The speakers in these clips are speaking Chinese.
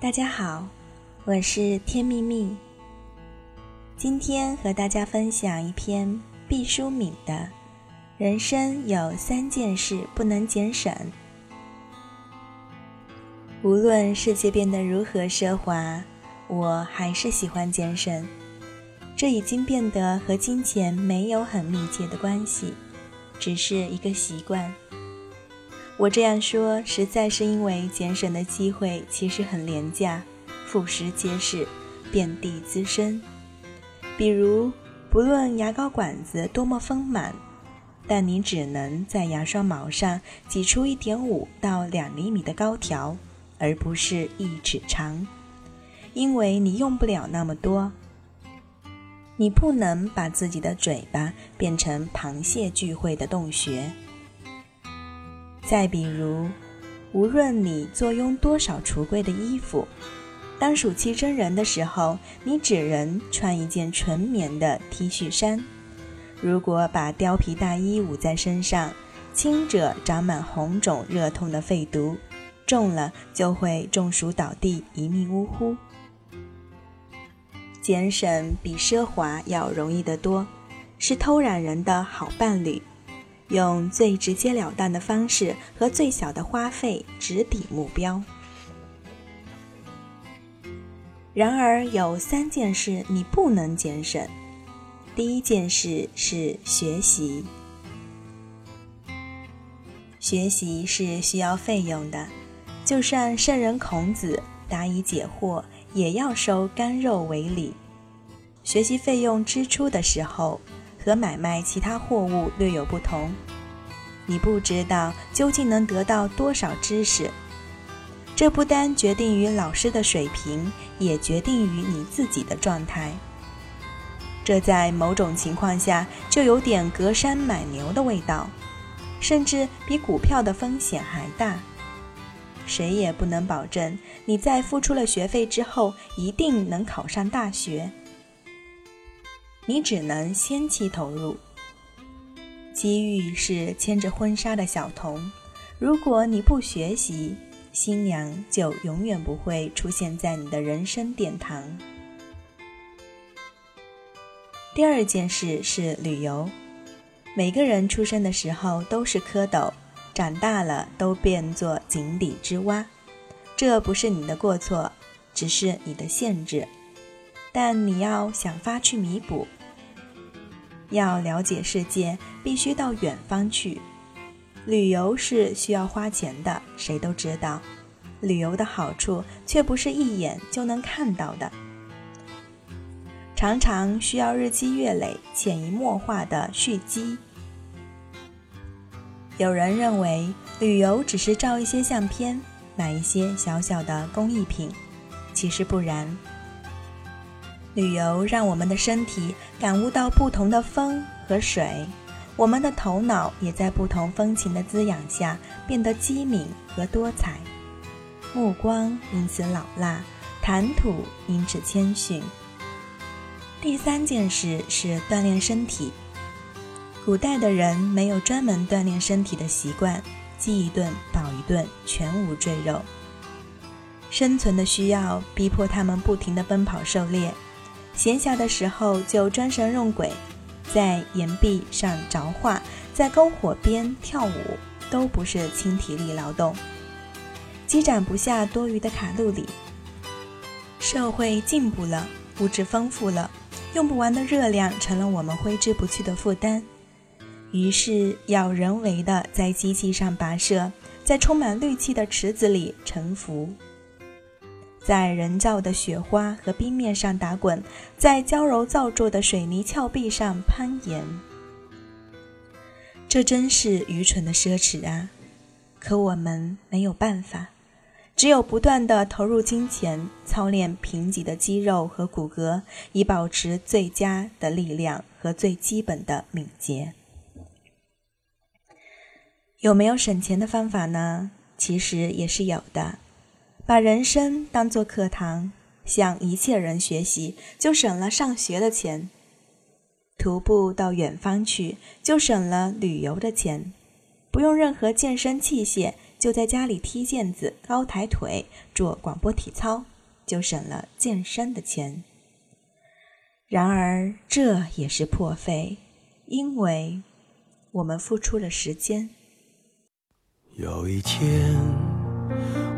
大家好，我是天秘密。今天和大家分享一篇毕淑敏的《人生有三件事不能减省》。无论世界变得如何奢华，我还是喜欢节省。这已经变得和金钱没有很密切的关系，只是一个习惯。我这样说，实在是因为节省的机会其实很廉价，俯拾皆是，遍地滋生。比如，不论牙膏管子多么丰满，但你只能在牙刷毛上挤出一点五到两厘米的膏条，而不是一尺长，因为你用不了那么多。你不能把自己的嘴巴变成螃蟹聚会的洞穴。再比如，无论你坐拥多少橱柜的衣服，当暑气蒸人的时候，你只能穿一件纯棉的 T 恤衫。如果把貂皮大衣捂在身上，轻者长满红肿热痛的肺毒，重了就会中暑倒地，一命呜呼。俭省比奢华要容易得多，是偷懒人的好伴侣。用最直截了当的方式和最小的花费直抵目标。然而，有三件事你不能节省。第一件事是学习。学习是需要费用的，就算圣人孔子答疑解惑，也要收干肉为礼。学习费用支出的时候。和买卖其他货物略有不同，你不知道究竟能得到多少知识，这不单决定于老师的水平，也决定于你自己的状态。这在某种情况下就有点隔山买牛的味道，甚至比股票的风险还大。谁也不能保证你在付出了学费之后一定能考上大学。你只能先期投入。机遇是牵着婚纱的小童，如果你不学习，新娘就永远不会出现在你的人生殿堂。第二件事是旅游。每个人出生的时候都是蝌蚪，长大了都变作井底之蛙，这不是你的过错，只是你的限制。但你要想法去弥补。要了解世界，必须到远方去。旅游是需要花钱的，谁都知道。旅游的好处却不是一眼就能看到的，常常需要日积月累、潜移默化的蓄积。有人认为旅游只是照一些相片，买一些小小的工艺品，其实不然。旅游让我们的身体感悟到不同的风和水，我们的头脑也在不同风情的滋养下变得机敏和多彩，目光因此老辣，谈吐因此谦逊。第三件事是锻炼身体。古代的人没有专门锻炼身体的习惯，饥一顿饱一顿，全无赘肉。生存的需要逼迫他们不停地奔跑狩猎。闲暇的时候就装神弄鬼，在岩壁上着画，在篝火边跳舞，都不是轻体力劳动，积攒不下多余的卡路里。社会进步了，物质丰富了，用不完的热量成了我们挥之不去的负担，于是要人为的在机器上跋涉，在充满氯气的池子里沉浮。在人造的雪花和冰面上打滚，在娇柔造作的水泥峭壁上攀岩，这真是愚蠢的奢侈啊！可我们没有办法，只有不断的投入金钱，操练贫瘠的肌肉和骨骼，以保持最佳的力量和最基本的敏捷。有没有省钱的方法呢？其实也是有的。把人生当作课堂，向一切人学习，就省了上学的钱；徒步到远方去，就省了旅游的钱；不用任何健身器械，就在家里踢毽子、高抬腿、做广播体操，就省了健身的钱。然而，这也是破费，因为我们付出了时间。有一天，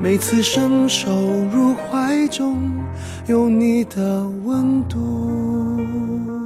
每次伸手入怀中。有你的温度。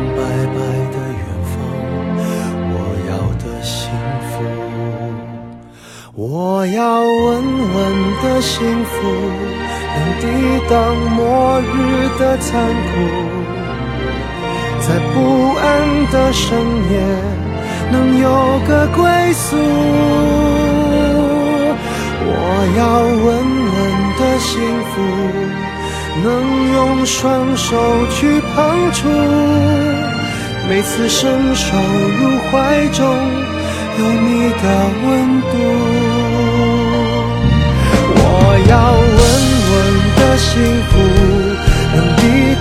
幸福，能抵挡末日的残酷，在不安的深夜能有个归宿。我要稳稳的幸福，能用双手去碰触，每次伸手入怀中。有你的温度，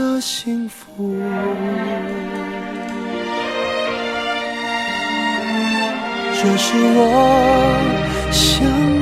的幸福，这是我想。